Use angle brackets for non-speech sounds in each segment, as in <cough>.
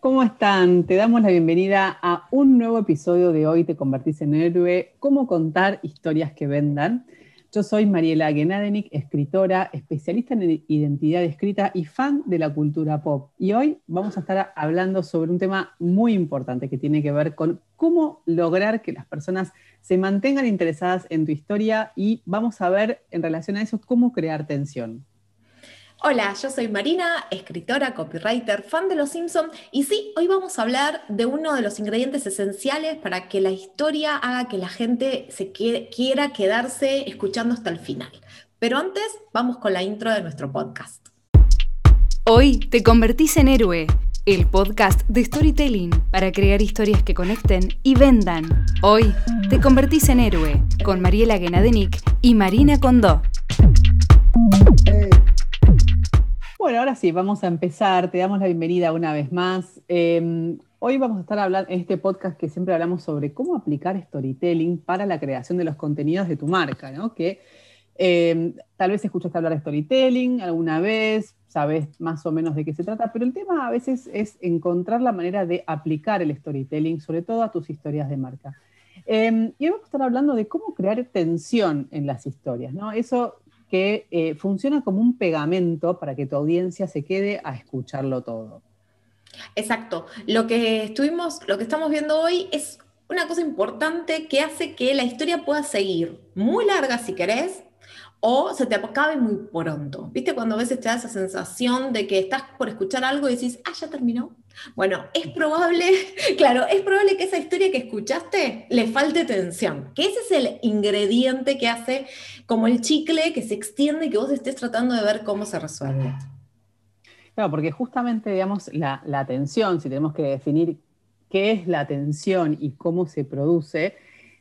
¿Cómo están? Te damos la bienvenida a un nuevo episodio de Hoy te convertís en héroe, cómo contar historias que vendan. Yo soy Mariela Genadenik, escritora, especialista en identidad escrita y fan de la cultura pop. Y hoy vamos a estar hablando sobre un tema muy importante que tiene que ver con cómo lograr que las personas se mantengan interesadas en tu historia y vamos a ver en relación a eso cómo crear tensión. Hola, yo soy Marina, escritora, copywriter, fan de Los Simpsons y sí, hoy vamos a hablar de uno de los ingredientes esenciales para que la historia haga que la gente se quiera quedarse escuchando hasta el final. Pero antes, vamos con la intro de nuestro podcast. Hoy te convertís en héroe, el podcast de storytelling para crear historias que conecten y vendan. Hoy te convertís en héroe con Mariela Genadenik y Marina Condó. Ahora sí, vamos a empezar. Te damos la bienvenida una vez más. Em, hoy vamos a estar hablando en este podcast que siempre hablamos sobre cómo aplicar storytelling para la creación de los contenidos de tu marca, ¿no? Que em, tal vez escuchaste hablar de storytelling alguna vez, sabes más o menos de qué se trata, pero el tema a veces es encontrar la manera de aplicar el storytelling, sobre todo a tus historias de marca. Em, y hoy vamos a estar hablando de cómo crear tensión en las historias, ¿no? Eso que eh, funciona como un pegamento para que tu audiencia se quede a escucharlo todo. Exacto. Lo que estuvimos, lo que estamos viendo hoy es una cosa importante que hace que la historia pueda seguir muy larga si querés, o se te acabe muy pronto. ¿Viste cuando a veces te da esa sensación de que estás por escuchar algo y decís, ah, ya terminó? Bueno, es probable, <laughs> claro, es probable que esa historia que escuchaste le falte tensión, que ese es el ingrediente que hace como el chicle que se extiende y que vos estés tratando de ver cómo se resuelve. Claro, porque justamente, digamos, la, la tensión, si tenemos que definir qué es la tensión y cómo se produce,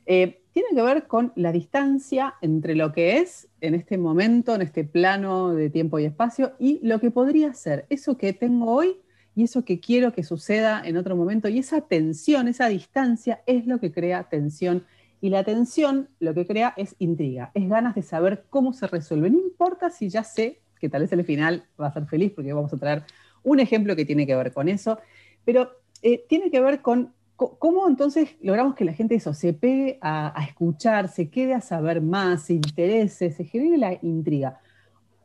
eh, tiene que ver con la distancia entre lo que es en este momento, en este plano de tiempo y espacio, y lo que podría ser, eso que tengo hoy y eso que quiero que suceda en otro momento. Y esa tensión, esa distancia es lo que crea tensión. Y la tensión lo que crea es intriga, es ganas de saber cómo se resuelve. No importa si ya sé que tal vez el final va a ser feliz, porque vamos a traer un ejemplo que tiene que ver con eso, pero eh, tiene que ver con ¿Cómo entonces logramos que la gente eso, se pegue a, escuchar, se quede a saber más, se interese, se genere la intriga?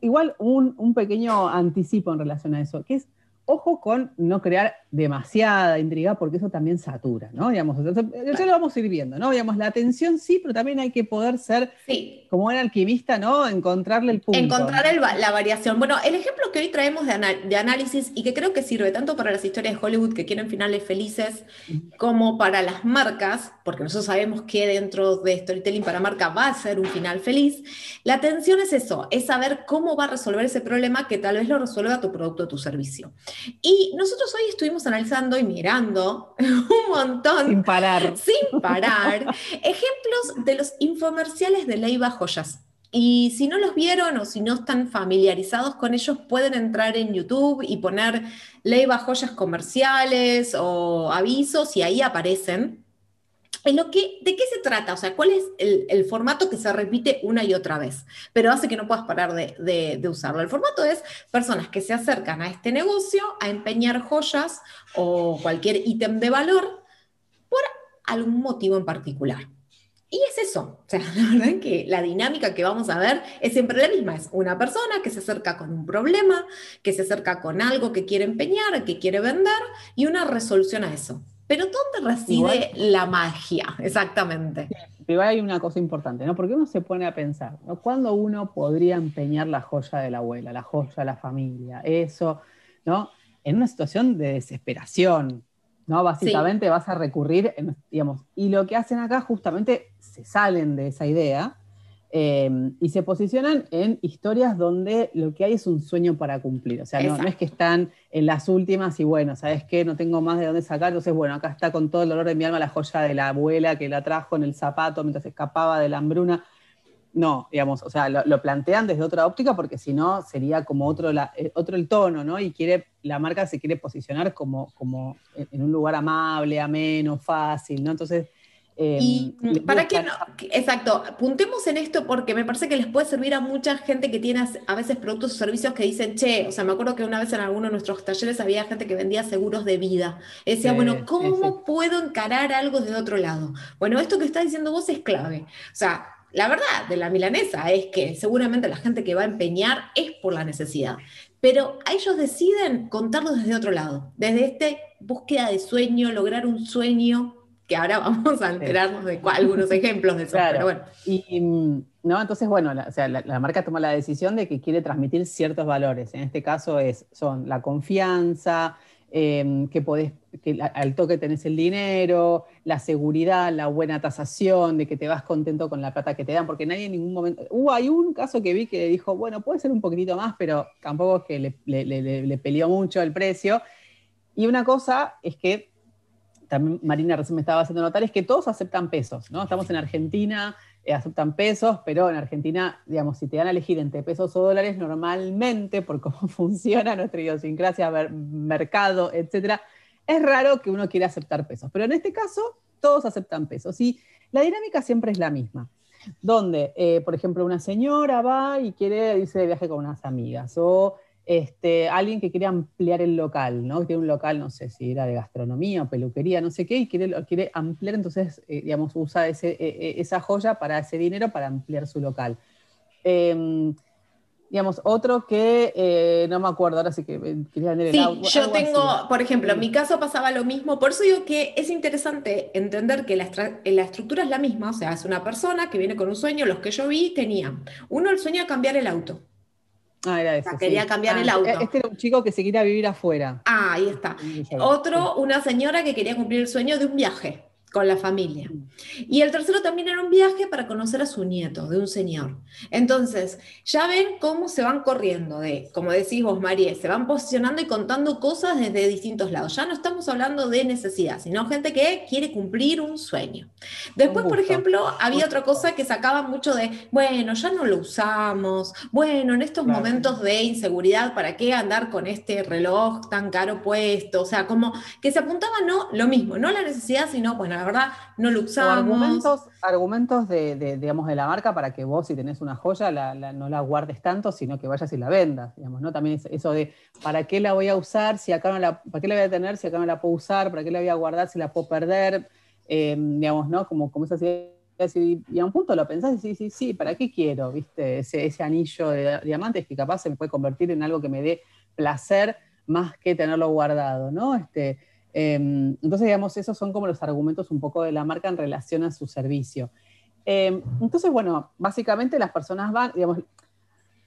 Igual un, un pequeño anticipo en relación a eso, que es ojo con no crear demasiada intriga porque eso también satura, ¿no? Digamos, eso lo vamos a ir viendo, ¿no? Digamos, la atención sí, pero también hay que poder ser como un alquimista, ¿no? Encontrarle el punto. Encontrar la variación. Bueno, el ejemplo que hoy traemos de, análisis y que creo que sirve tanto para las historias de Hollywood que quieren finales felices como para las marcas, porque nosotros sabemos que dentro de storytelling para marca va a ser un final feliz, la atención es eso, es saber cómo va a resolver ese problema que tal vez lo resuelva tu producto o tu servicio. Y nosotros hoy estuvimos analizando y mirando <laughs> un montón. Sin parar. Sin parar. ejemplos de los infomerciales de Leiva Joyas. Y si no los vieron o si no están familiarizados con ellos, pueden entrar en YouTube y poner Leiva Joyas comerciales o avisos y ahí aparecen lo que, ¿De qué se trata? O sea, ¿cuál es el, formato que se repite una y otra vez? Pero hace que no puedas parar de, usarlo. El formato es personas que se acercan a este negocio a empeñar joyas o cualquier ítem de valor por algún motivo en particular. Y es eso, o sea, <laughs> la verdad que la dinámica que vamos a ver es siempre la misma, es una persona que se acerca con un problema, que se acerca con algo que quiere empeñar, que quiere vender y una resolución a eso. Pero ¿dónde reside la magia? Exactamente. pero hay una cosa importante, ¿no? Porque uno se pone a pensar, ¿no? ¿Cuándo uno podría empeñar la joya de la abuela, la joya de la familia? Eso, ¿no? En una situación de desesperación, ¿no? Básicamente vas a recurrir, digamos, y lo que hacen acá justamente se salen de esa idea Em, y se posicionan en historias donde lo que hay es un sueño para cumplir. O sea, no, es que están en las últimas y bueno, ¿sabes qué? No tengo más de dónde sacar. Entonces, bueno, acá está con todo el dolor de mi alma la joya de la abuela que la trajo en el zapato mientras escapaba de la hambruna. No, digamos, o sea, lo, plantean desde otra óptica porque si no sería como otro, eh, otro el tono, ¿no? Y quiere, la marca se quiere posicionar como, como en un lugar amable, ameno, fácil, ¿no? Entonces, y em, para que no, exacto, puntemos en esto porque me parece que les puede servir a mucha gente que tiene a veces productos o servicios que dicen, che, o sea, me acuerdo que una vez en alguno de nuestros talleres había gente que vendía seguros de vida. Decía, bueno, ¿cómo puedo encarar algo de otro lado? Bueno, esto que está diciendo vos es clave. O sea, la verdad de la milanesa es que seguramente la gente que va a empeñar es por la necesidad, pero ellos deciden contarlo desde otro lado, desde este búsqueda de sueño, lograr un sueño que ahora <laughs> vamos a enterarnos de algunos ejemplos de eso. Pero bueno. Y, mm, ¿no? Entonces, bueno, la, o sea, la, marca toma la decisión de que quiere transmitir ciertos valores. En este caso es, son la confianza, em, que podés, que al toque tenés el dinero, la seguridad, la buena tasación, de que te vas contento con la plata que te dan, porque nadie en ningún momento... Uh, hay un caso que vi que dijo, bueno, puede ser un poquitito más, pero tampoco es que le, le, le peleó mucho el precio. Y una cosa es que también Marina recién me estaba haciendo notar, es que todos aceptan pesos, ¿no? Estamos en Argentina, eh, aceptan pesos, pero en Argentina, digamos, si te dan a elegir entre pesos o dólares, normalmente, por cómo <laughs> funciona nuestra idiosincrasia, mercado, etcétera, es raro que uno quiera aceptar pesos. Pero en este caso, todos aceptan pesos. Y la dinámica siempre es la misma. Donde, eh, por ejemplo, una señora va y quiere irse de viaje con unas amigas, o este, alguien que quiere ampliar el local, ¿no? Tiene un local, no sé si era de gastronomía o peluquería, no sé qué, y quiere, quiere ampliar, entonces, eh, digamos, usa ese, e, e, esa joya para ese dinero para ampliar su local. Em, digamos, otro que eh, no me acuerdo, ahora sí que quería leer Sí, yo tengo, por ejemplo, en mi caso pasaba lo mismo, por eso digo que es interesante entender que la, la, estructura es la misma, o sea, es una persona que viene con un sueño, los que yo vi tenían, uno el sueño de cambiar el auto, Ah, era eso, quería cambiar el ah, auto. Este era un chico que se quería vivir afuera. Ah, ahí está. Otro, una señora que quería cumplir el sueño de un viaje con la familia. Y el tercero también era un viaje para conocer a su nieto, de un señor. Entonces, ya ven cómo se van corriendo de, como decís vos, María, se van posicionando y contando cosas desde distintos lados. Ya no estamos hablando de necesidad, sino gente que quiere cumplir un sueño. Después, por ejemplo, había otra cosa que sacaba mucho de, bueno, ya no lo usamos, bueno, en estos momentos de inseguridad, ¿para qué andar con este reloj tan caro puesto? O sea, como que se apuntaba no lo mismo, no la necesidad, sino, bueno, la verdad no lo usamos. argumentos, argumentos de, digamos, de la marca para que vos, si tenés una joya, no la guardes tanto, sino que vayas y la vendas, digamos, ¿no? También eso de, ¿para qué la voy a usar si acá no la, para qué la voy a tener si acá no la puedo usar? ¿Para qué la voy a guardar si la puedo perder? Eh, digamos, ¿no? Como, como esas y a un punto lo pensás y sí, sí, sí, ¿para qué quiero? ¿Viste? Ese, ese anillo de diamantes que capaz se me puede convertir en algo que me dé placer más que tenerlo guardado, ¿no? Este, Em, entonces, digamos, esos son como los argumentos un poco de la marca en relación a su servicio. Em, entonces, bueno, básicamente las personas van, digamos,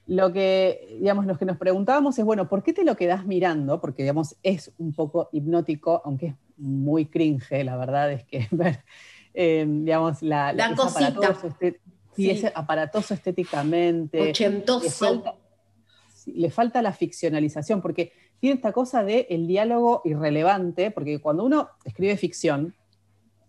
lo que, digamos, los que nos preguntábamos es, bueno, ¿por qué te lo quedas mirando? Porque, digamos, es un poco hipnótico, aunque es muy cringe, la verdad es que <laughs> ver, em, digamos, la, la aparatoso, sí. es aparatoso estéticamente. Ochentoso. Le falta la ficcionalización, porque tiene esta cosa de el diálogo irrelevante, porque cuando uno escribe ficción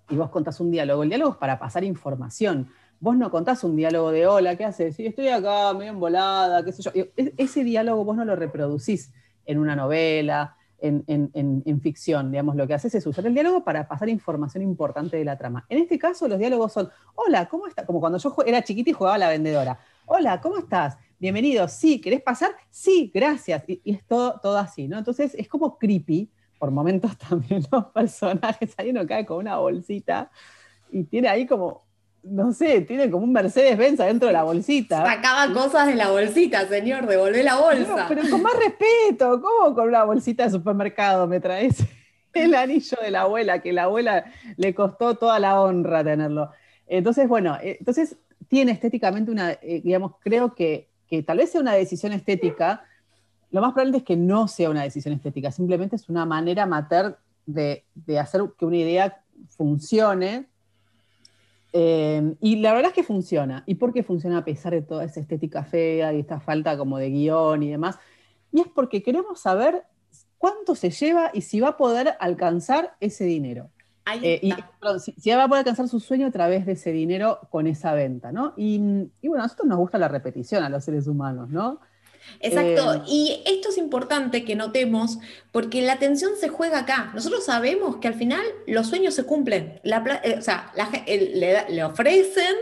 y vos contás un diálogo, el diálogo es para pasar información. Vos no contás un diálogo de hola, ¿qué haces? Sí, estoy acá, medio embolada, qué sé yo. ese diálogo vos no lo reproducís en una novela, en, en, ficción, digamos, lo que haces es usar el diálogo para pasar información importante de la trama. En este caso, los diálogos son, hola, ¿cómo estás? Como cuando yo era chiquita y jugaba a la vendedora. Hola, ¿cómo estás? Bienvenido, sí, ¿querés pasar? Sí, gracias. Y, es todo, todo así, ¿no? Entonces es como creepy, por momentos <laughs> también los personajes, ahí uno cae con una bolsita y tiene ahí como, no sé, tiene como un Mercedes-Benz adentro de la bolsita. Sacaba cosas de la bolsita, señor, devolvé la bolsa. pero con más respeto, ¿cómo con una bolsita de supermercado me traes <laughs> el anillo de la abuela, que la abuela le costó toda la honra tenerlo? Entonces, bueno, eh, entonces tiene estéticamente una, eh, digamos, creo que que tal vez sea una decisión estética, lo más probable es que no sea una decisión estética, simplemente es una manera amateur de, hacer que una idea funcione. Eh, y la verdad es que funciona. ¿Y por qué funciona a pesar de toda esa estética fea y esta falta como de guion y demás? Y es porque queremos saber cuánto se lleva y si va a poder alcanzar ese dinero. Eh, y si, va a poder alcanzar su sueño a través de ese dinero con esa venta, ¿no? Y, bueno, a nosotros nos gusta la repetición a los seres humanos, ¿no? Exacto, eh, y esto es importante que notemos porque la atención se juega acá. Nosotros sabemos que al final los sueños se cumplen. La, eh, o sea, le, ofrecen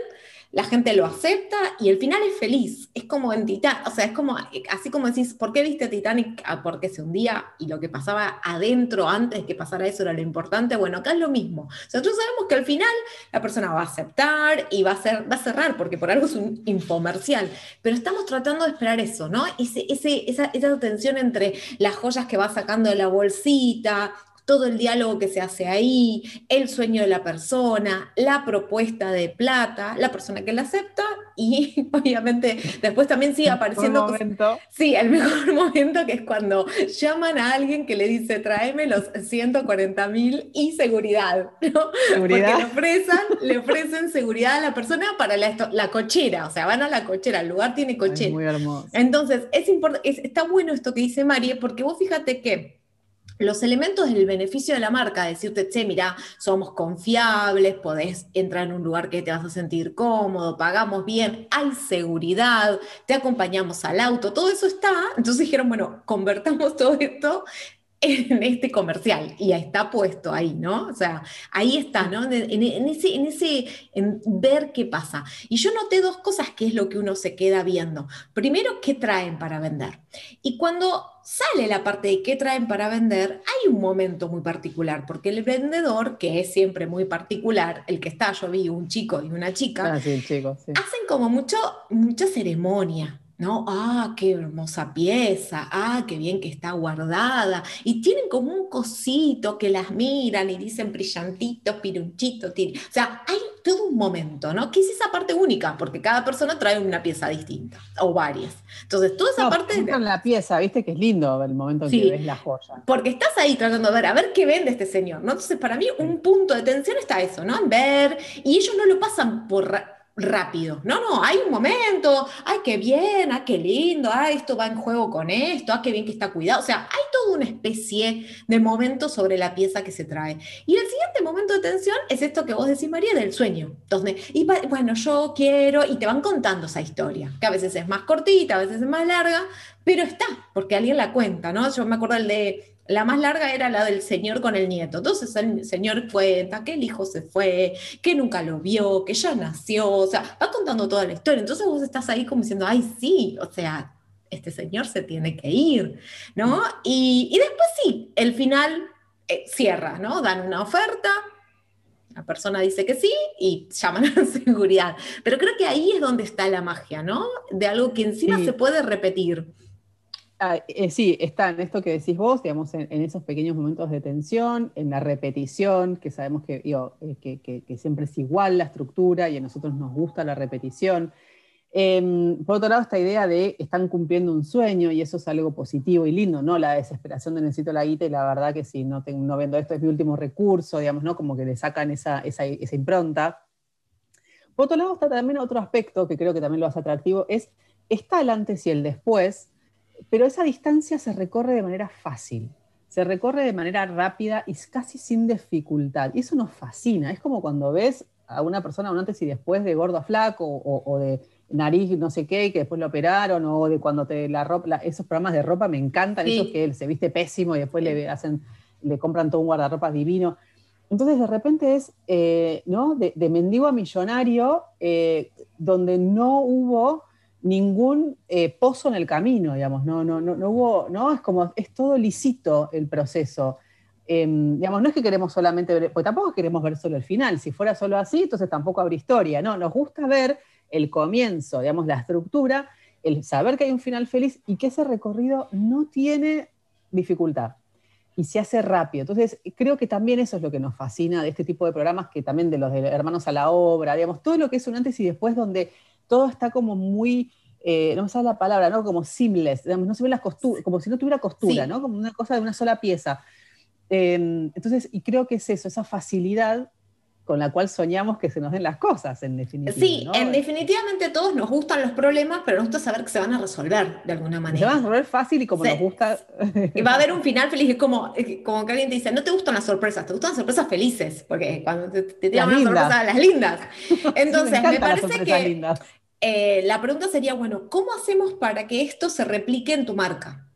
la gente lo acepta y el final es feliz. Es como en Titanic, o sea, es como, así como decís, ¿por qué viste Titanic? Ah, porque se hundía y lo que pasaba adentro antes que pasara eso era lo importante. Bueno, acá es lo mismo. Nosotros sabemos que al final la persona va a aceptar y va a, ser, va a cerrar, porque por algo es un infomercial. Pero estamos tratando de esperar eso, ¿no? Ese, ese, esa, esa tensión entre las joyas que va sacando de la bolsita, todo el diálogo que se hace ahí, el sueño de la persona, la propuesta de plata, la persona que la acepta y <laughs> obviamente después también sigue apareciendo... Momento. Sí, el mejor <laughs> momento que es cuando llaman a alguien que le dice tráeme los 140 mil y seguridad, ¿no? ¿Seguridad? Porque le ofrecen, le ofrecen seguridad a la persona para la, la, cochera, o sea, van a la cochera, el lugar tiene cochera. muy hermoso. Entonces, es, es está bueno esto que dice María, porque vos fíjate que los elementos del beneficio de la marca, decirte, che, mira, somos confiables, podés entrar en un lugar que te vas a sentir cómodo, pagamos bien, hay seguridad, te acompañamos al auto, todo eso está. Entonces dijeron, bueno, convertamos <laughs> todo esto en este comercial y está puesto ahí, ¿no? O sea, ahí está, ¿no? En, ese, en ese, en ver qué pasa. Y yo noté dos cosas que es lo que uno se queda viendo. Primero, ¿qué traen para vender? Y cuando sale la parte de qué traen para vender, hay un momento muy particular, porque el vendedor, que es siempre muy particular, el que está, yo vi un chico y una chica, ah, hacen como mucho, mucha ceremonia, ¿no? Ah, qué hermosa pieza, ah, qué bien que está guardada. Y tienen como un cosito que las miran y dicen brillantitos, pirunchitos. O sea, hay todo un momento, ¿no? Que es esa parte única, porque cada persona trae una pieza distinta, o varias. Entonces, toda esa no, parte... En la pieza, viste que es lindo el momento en que ves la joya. Porque estás ahí tratando de ver, a ver qué vende este señor, ¿no? Entonces, para mí, un punto de tensión está eso, ¿no? En ver, y ellos no lo pasan por rápido. No, no, hay un momento, ay, qué bien, ay, qué lindo, ay, esto va en juego con esto, ay, qué bien que está cuidado. O sea, hay toda una especie de momento sobre la pieza que se trae. Y el siguiente momento de tensión es esto que vos decís, María, del sueño. Donde, y bueno, yo quiero, y te van contando esa historia, que a veces es más cortita, a veces es más larga, pero está, porque alguien la cuenta, ¿no? Yo me acuerdo el de la más larga era la del señor con el nieto. Entonces el señor cuenta que el hijo se fue, que nunca lo vio, que ya nació, o sea, va contando toda la historia. Entonces vos estás ahí como diciendo, ay, sí, o sea, este señor se tiene que ir, ¿no? Y, después sí, el final eh, cierra, ¿no? Dan una oferta, la persona dice que sí y llaman a la <laughs> seguridad. Pero creo que ahí es donde está la magia, ¿no? De algo que encima se puede repetir. Ah, eh, sí, está en esto que decís vos, digamos, en, esos pequeños momentos de tensión, en la repetición, que sabemos que, eh, que, siempre es igual la estructura y a nosotros nos gusta la repetición. Em, por otro lado, esta idea de están cumpliendo un sueño y eso es algo positivo y lindo, ¿no? La desesperación de necesito la guita y la verdad que si no, tengo, vendo esto es mi último recurso, digamos, ¿no? Como que le sacan esa impronta. Por otro lado, está también otro aspecto que creo que también lo hace atractivo, es está el antes y el después, pero esa distancia se recorre de manera fácil, se recorre de manera rápida y casi sin dificultad. Y eso nos fascina. Es como cuando ves a una persona un antes y después de gordo a flaco o, de nariz no sé qué, que después lo operaron, o de cuando te la ropa, esos programas de ropa me encantan, esos que él se viste pésimo y después le hacen, le compran todo un guardarropa divino. Entonces de repente es, eh, ¿no? De, mendigo a millonario, eh, donde no hubo ningún eh, pozo en el camino, digamos, no, no, no, no, hubo, ¿no? Es como, es todo lisito el proceso. Em, digamos, no es que queremos solamente ver, porque tampoco queremos ver solo el final, si fuera solo así, entonces tampoco habría historia, no, nos gusta ver el comienzo, digamos, la estructura, el saber que hay un final feliz y que ese recorrido no tiene dificultad y se hace rápido. Entonces, creo que también eso es lo que nos fascina de este tipo de programas, que también de los de Hermanos a la Obra, digamos, todo lo que es un antes y después donde todo está como muy, eh, no me sale la palabra, ¿no? Como seamless, no se ven las costuras, como si no tuviera costura, ¿no? Como una cosa de una sola pieza. Em, entonces, y creo que es eso, esa facilidad con la cual soñamos que se nos den las cosas, en definitiva. Sí, en definitivamente a todos nos gustan los problemas, pero nos gusta saber que se van a resolver de alguna manera. Se van a resolver fácil y como nos gusta. Y va a haber un final feliz, es como, como que alguien te dice, no te gustan las sorpresas, te gustan las sorpresas felices, porque cuando te, te tiran las sorpresas, las lindas. <laughs> Entonces, me, parece que eh, la pregunta sería, bueno, ¿cómo hacemos para que esto se replique en tu marca?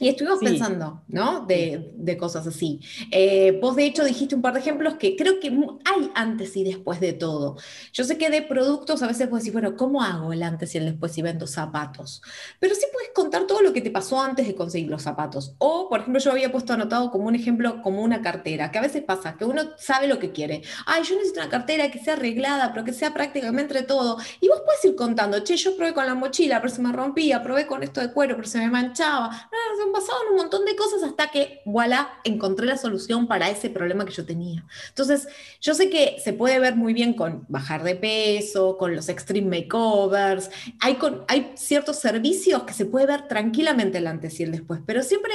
Y estuvimos pensando, ¿no? De, cosas así. Eh, vos, de hecho, dijiste un par de ejemplos que creo que hay antes y después de todo. Yo sé que de productos a veces vos decís, bueno, ¿cómo hago el antes y el después si vendo zapatos? Pero sí puedes contar todo lo que te pasó antes de conseguir los zapatos. O, por ejemplo, yo había puesto anotado como un ejemplo, como una cartera, que a veces pasa, que uno sabe lo que quiere. Ay, yo necesito una cartera que sea arreglada, pero que sea prácticamente todo. Y vos puedes ir contando, che, yo probé con la mochila, pero se me rompía, probé con esto de cuero, pero se me manchaba. No, pasaban un montón de cosas hasta que, voilà, encontré la solución para ese problema que yo tenía. Entonces, yo sé que se puede ver muy bien con bajar de peso, con los extreme makeovers, hay, con, hay ciertos servicios que se puede ver tranquilamente el antes y el después, pero siempre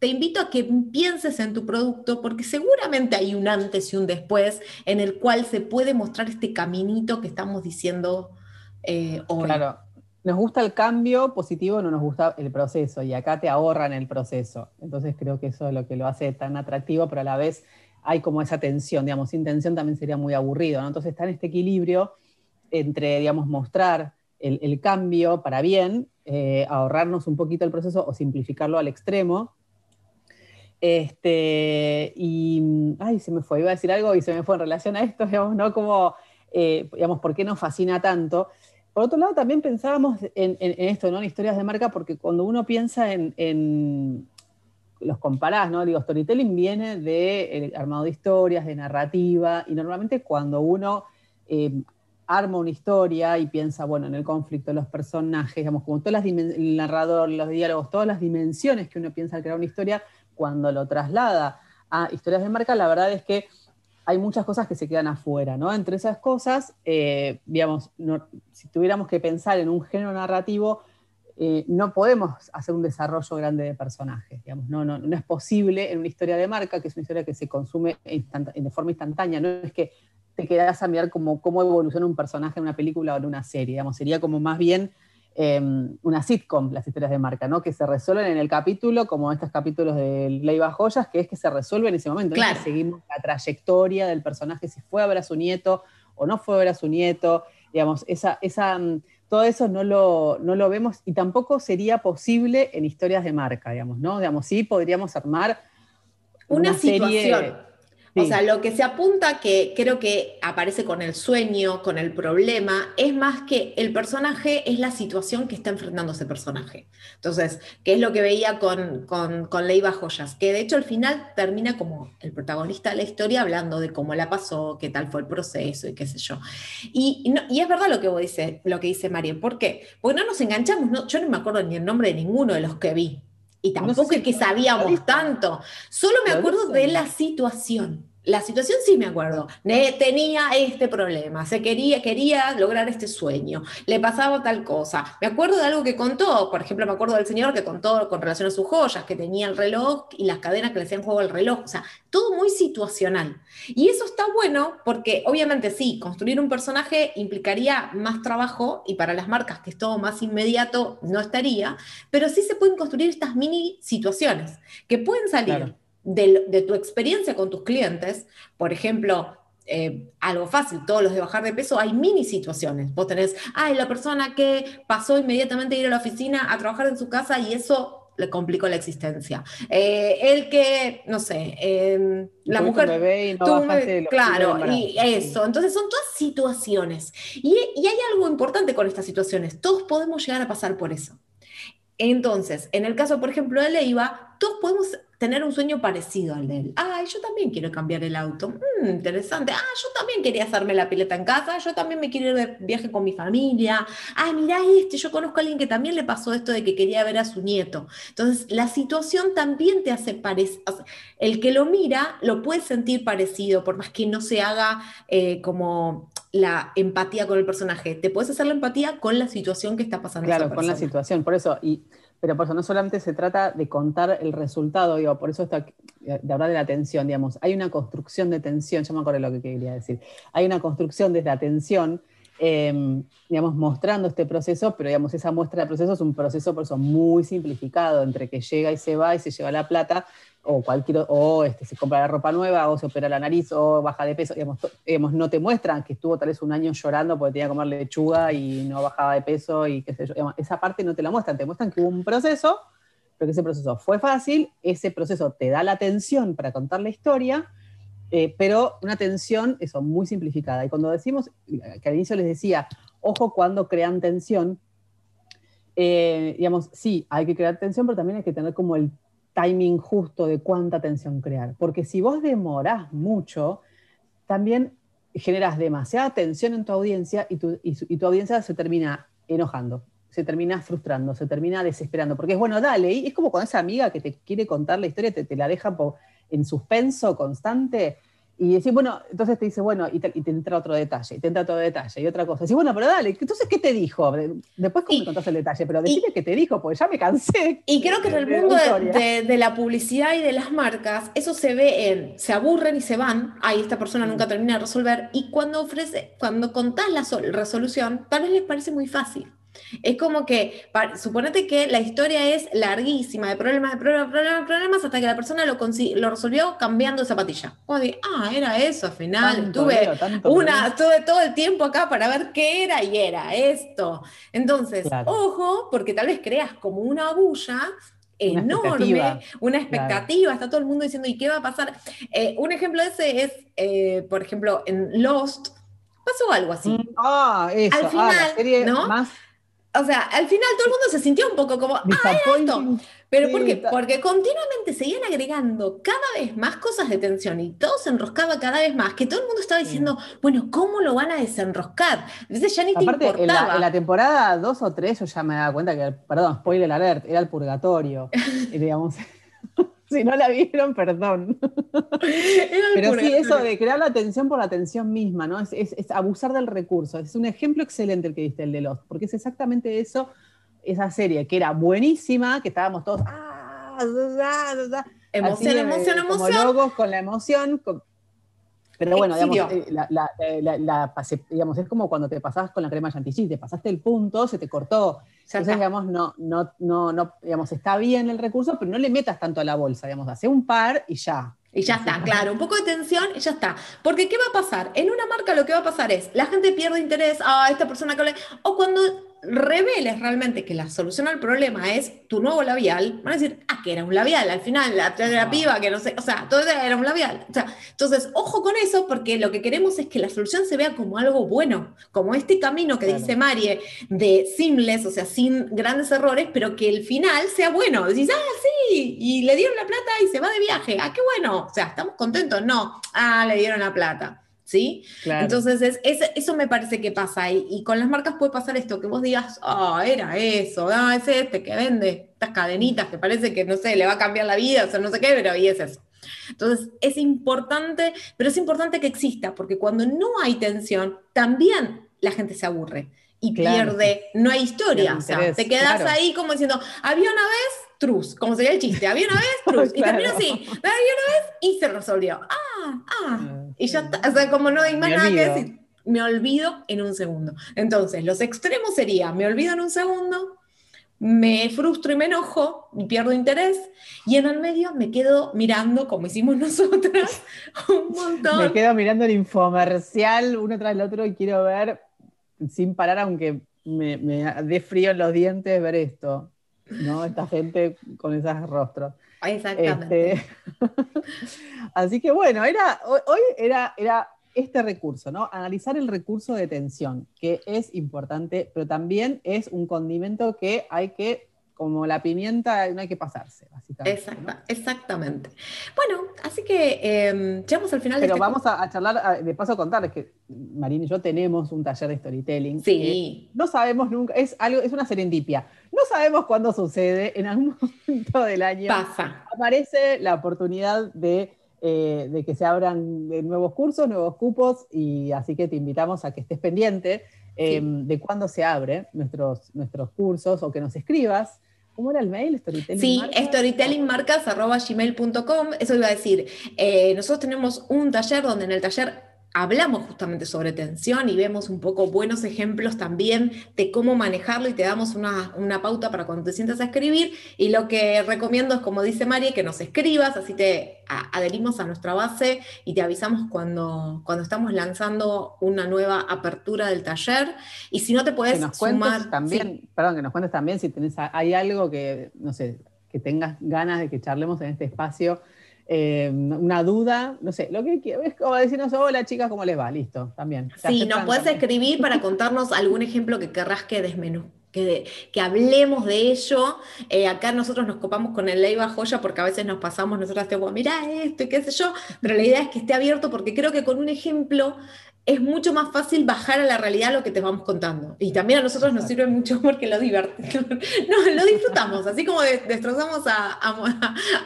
te invito a que pienses en tu producto porque seguramente hay un antes y un después en el cual se puede mostrar este caminito que estamos diciendo eh, hoy. Claro, nos gusta el cambio positivo, no nos gusta el proceso, y acá te ahorran el proceso. Entonces creo que eso es lo que lo hace tan atractivo, pero a la vez hay como esa tensión, digamos, sin tensión también sería muy aburrido. Entonces está en este equilibrio entre, digamos, mostrar el, cambio para bien, eh, ahorrarnos un poquito el proceso o simplificarlo al extremo. Este, y, ay, se me fue, iba a decir algo y se me fue en relación a esto, <laughs> digamos, ¿no? Como, eh, digamos, ¿por qué nos fascina tanto? Por otro lado, también pensábamos en, esto, ¿no? En historias de marca, porque cuando uno piensa en, los comparás, ¿no? Digo, storytelling viene de armado de historias, de narrativa, y normalmente cuando uno eh, arma una historia y piensa, bueno, en el conflicto, los personajes, digamos, como todas las el narrador, los diálogos, todas las dimensiones que uno piensa al crear una historia, cuando lo traslada a historias de marca, la verdad es que hay muchas cosas que se quedan afuera, ¿no? Entre esas cosas, eh, digamos, si tuviéramos que pensar en un género narrativo, eh, no podemos hacer un desarrollo grande de personajes, digamos, no, no, no, es posible en una historia de marca, que es una historia que se consume de forma instantánea, no es que te quedas a mirar cómo, cómo evoluciona un personaje en una película o en una serie, digamos, sería como más bien Em, una sitcom, las historias de marca, ¿no? Que se resuelven en el capítulo, como estos capítulos de Leiva Joyas, que es que se resuelve en ese momento. Claro. seguimos la trayectoria del personaje, si fue a ver a su nieto o no fue a ver a su nieto, digamos, esa, esa, mm, todo eso no lo, no lo vemos y tampoco sería posible en historias de marca, digamos, ¿no? Digamos, sí podríamos armar una, situación. O sea, lo que se apunta que creo que aparece con el sueño, con el problema, es más que el personaje es la situación que está enfrentando ese personaje. Entonces, ¿qué es lo que veía con, con, con Leiva Joyas? Que de hecho al final termina como el protagonista de la historia hablando de cómo la pasó, qué tal fue el proceso y qué sé yo. Y, y es verdad lo que vos dice, lo que dice María. ¿Por qué? Porque no nos enganchamos, no, yo no me acuerdo ni el nombre de ninguno de los que vi. Y tampoco es que sabíamos tanto. Solo me acuerdo de la situación. La situación sí me acuerdo. tenía este problema, se quería, quería lograr este sueño, le pasaba tal cosa. Me acuerdo de algo que contó, por ejemplo, me acuerdo del señor que contó con relación a sus joyas, que tenía el reloj y las cadenas que le hacían juego al reloj. O sea, todo muy situacional. Y eso está bueno porque obviamente sí, construir un personaje implicaría más trabajo y para las marcas que es todo más inmediato no estaría, pero sí se pueden construir estas mini situaciones que pueden salir de, tu experiencia con tus clientes, por ejemplo, eh, algo fácil, todos los de bajar de peso, hay mini situaciones. Vos tenés, ay, la persona que pasó inmediatamente a ir a la oficina a trabajar en su casa y eso le complicó la existencia. Eh, el que, no sé, em, la mujer... Bebé y claro, y eso. Entonces son todas situaciones. Y, y hay algo importante con estas situaciones. Todos podemos llegar a pasar por eso. Entonces, en el caso, por ejemplo, de Leiva, todos podemos tener un sueño parecido al de él. Ah, yo también quiero cambiar el auto. Mm, interesante. Ah, yo también quería hacerme la pileta en casa. Yo también me quiero ir de viaje con mi familia. Ah, mirá este, yo conozco a alguien que también le pasó esto de que quería ver a su nieto. Entonces, la situación también te hace parecer, el que lo mira lo puede sentir parecido, por más que no se haga eh, como la empatía con el personaje. Te puedes hacer la empatía con la situación que está pasando. Claro, con la situación. Por eso, y pero por eso no solamente se trata de contar el resultado, digo, por eso está de hablar de la tensión, digamos, hay una construcción de tensión, yo me acuerdo lo que quería decir, hay una construcción desde la tensión em, digamos, mostrando este proceso, pero digamos, esa muestra de proceso es un proceso por eso muy simplificado, entre que llega y se va y se lleva la plata, o cualquier, o este, se compra la ropa nueva, o se opera la nariz, o baja de peso, digamos, no te muestran que estuvo tal vez un año llorando porque tenía que comer lechuga y no bajaba de peso y qué sé yo, esa parte no te la muestran, te muestran que hubo un proceso, pero que ese proceso fue fácil, ese proceso te da la atención para contar la historia, eh, pero una tensión, eso, muy simplificada. Y cuando decimos, que al inicio les decía, ojo cuando crean tensión, eh, digamos, sí, hay que crear tensión, pero también hay que tener como el timing justo de cuánta tensión crear. Porque si vos demorás mucho, también generas demasiada tensión en tu audiencia y tu, audiencia se termina enojando, se termina frustrando, se termina desesperando. Porque es bueno, dale, y es como con esa amiga que te quiere contar la historia, te, te la deja en suspenso constante y decir, bueno, entonces te dice, bueno, y te, entra otro detalle, y te entra otro detalle, y otra cosa. Y bueno, pero dale, entonces, ¿qué te dijo? Después, ¿cómo me contás el detalle? Pero decime qué te dijo, porque ya me cansé. Y creo que en el mundo de, la publicidad y de las marcas, eso se ve en, se aburren y se van, ay, esta persona nunca termina de resolver, y cuando ofrece, cuando contás la resolución, tal vez les parece muy fácil. Es como que, suponete que la historia es larguísima, de problemas, de problemas, problemas, problemas, hasta que la persona lo, lo resolvió cambiando de zapatilla. Ah, era eso al final. tuve, una, tuve todo el tiempo acá para ver qué era y era esto. Entonces, ojo, porque tal vez creas como una bulla enorme, una expectativa, está todo el mundo diciendo, ¿y qué va a pasar? Eh, un ejemplo de ese es, eh, por ejemplo, en Lost, pasó algo así. Mm, ah, eso, Al final, ah, la serie ¿no? más o sea, al final todo el mundo se sintió un poco como, ah, esto. Pero ¿por qué? Porque continuamente seguían agregando cada vez más cosas de tensión y todo se enroscaba cada vez más, que todo el mundo estaba diciendo, bueno, ¿cómo lo van a desenroscar? Entonces ya ni te importaba. En la, en la temporada 2 o 3 yo ya me daba cuenta que, perdón, spoiler alert, era el purgatorio. <laughs> digamos... <laughs> si no la vieron, perdón. <laughs> Pero sí, eso de crear la atención por la atención misma, ¿no? Es, abusar del recurso. Es un ejemplo excelente el que diste, el de Lost, porque es exactamente eso, esa serie que era buenísima, que estábamos todos, ah, emoción, emoción, emoción. Como logos con la emoción, pero bueno, digamos, eh, la, digamos, es como cuando te pasabas con la crema chantilly, te pasaste el punto, se te cortó. Entonces, digamos, no, no, no, no, digamos, está bien el recurso, pero no le metas tanto a la bolsa, digamos, hace un par y ya. Y ya está, claro, un poco de tensión y ya está. Porque ¿qué va a pasar? En una marca lo que va a pasar es, la gente pierde interés, a ah, esta persona que le... O cuando reveles realmente que la solución al problema es tu nuevo labial, van a decir, ah, que era un labial, al final, la, la piba, que no sé, o sea, todo era un labial. O sea, entonces, ojo con eso, porque lo que queremos es que la solución se vea como algo bueno, como este camino que dice Marie, de seamless, o sea, sin grandes errores, pero que el final sea bueno. Decís, ah, sí, y le dieron la plata y se va de viaje, ah, qué bueno, o sea, estamos contentos, no, ah, le dieron la plata. ¿Sí? Entonces, es, eso me parece que pasa. Y, y, con las marcas puede pasar esto, que vos digas, ah, era eso, ah, es este que vende estas cadenitas que parece que, no sé, le va a cambiar la vida, o sea, no sé qué, pero y es eso. Entonces, es importante, pero es importante que exista, porque cuando no hay tensión, también la gente se aburre y pierde, no hay historia, o sea, te quedas ahí como diciendo, había una vez trus, como sería el chiste, había una vez <laughs> trus, y terminó así, había una vez y se resolvió. Ah, ah, y ya está, o sea, como no hay más nada que decir, me olvido en un segundo. Entonces, los extremos sería, me olvido en un segundo, me frustro y me enojo y pierdo interés, y en el medio me quedo mirando, como hicimos nosotras, <laughs> un montón. Me quedo mirando el infomercial uno tras el otro y quiero ver, sin parar, aunque me, me dé frío en los dientes, ver esto, ¿no? Esta gente con esos rostros. Exactamente. Este, <laughs> así que bueno, era, hoy era, era este recurso, ¿no? Analizar el recurso de tensión, que es importante, pero también es un condimento que hay que como la pimienta, no hay que pasarse, básicamente. Exactamente. Bueno, así que eh, llegamos al final Pero de este vamos a, charlar, de paso a contarles que Marín y yo tenemos un taller de storytelling. Sí. no sabemos nunca, es, algo, es una serendipia. No sabemos cuándo sucede, en algún <laughs> momento del año. Pasa. Aparece la oportunidad de eh, de que se abran nuevos cursos, nuevos cupos, y así que te invitamos a que estés pendiente eh, de cuándo se abren nuestros, nuestros cursos o que nos escribas ¿Cómo era el mail? Storytelling sí, storytellingmarcas.gmail.com. Eso iba a decir. Eh, nosotros tenemos un taller donde en el taller hablamos justamente sobre tensión y vemos un poco buenos ejemplos también de cómo manejarlo y te damos una, pauta para cuando te sientas a escribir. Y lo que recomiendo es, como dice María, que nos escribas, así te adherimos a nuestra base y te avisamos cuando, cuando estamos lanzando una nueva apertura del taller. Y si no te puedes sumar... También, Perdón, que nos cuentes también si tenés, hay algo que, no sé, que tengas ganas de que charlemos en este espacio eh, una duda, no sé, lo que es como decirnos, hola chicas, ¿cómo les va? Listo, también. Sí, nos puedes escribir para contarnos algún ejemplo que querrás que. Que, que, hablemos de ello. Eh, acá nosotros nos copamos con el Leiva Joya porque a veces nos pasamos, nosotros tenemos, mira esto y qué sé yo, pero la idea es que esté abierto porque creo que con un ejemplo es mucho más fácil bajar a la realidad lo que te vamos contando. Y también a nosotros nos sirve mucho porque lo divertimos, <laughs> no, lo disfrutamos, así como destrozamos a,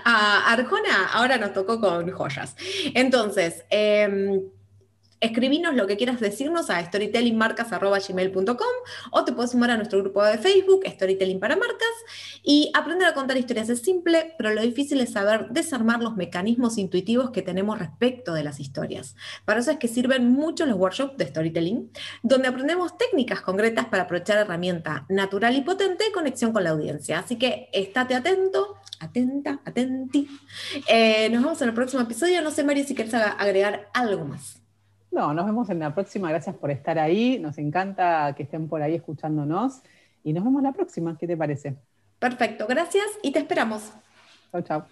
a, Arjona, ahora nos tocó con joyas. Entonces, eh, Escribinos lo que quieras decirnos a storytellingmarcas.gmail.com o te puedes sumar a nuestro grupo de Facebook, Storytelling para Marcas, y aprender a contar historias es simple, pero lo difícil es saber desarmar los mecanismos intuitivos que tenemos respecto de las historias. Para eso es que sirven mucho los workshops de Storytelling, donde aprendemos técnicas concretas para aprovechar herramienta natural y potente de conexión con la audiencia. Así que estate atento, atenta, atenti. Eh, nos vemos en el próximo episodio. No sé, Mario, si quieres agregar algo más. No, nos vemos en la próxima. Gracias por estar ahí. Nos encanta que estén por ahí escuchándonos. Y nos vemos la próxima. ¿Qué te parece? Perfecto, gracias y te esperamos. Chao, chao.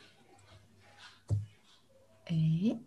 Eh,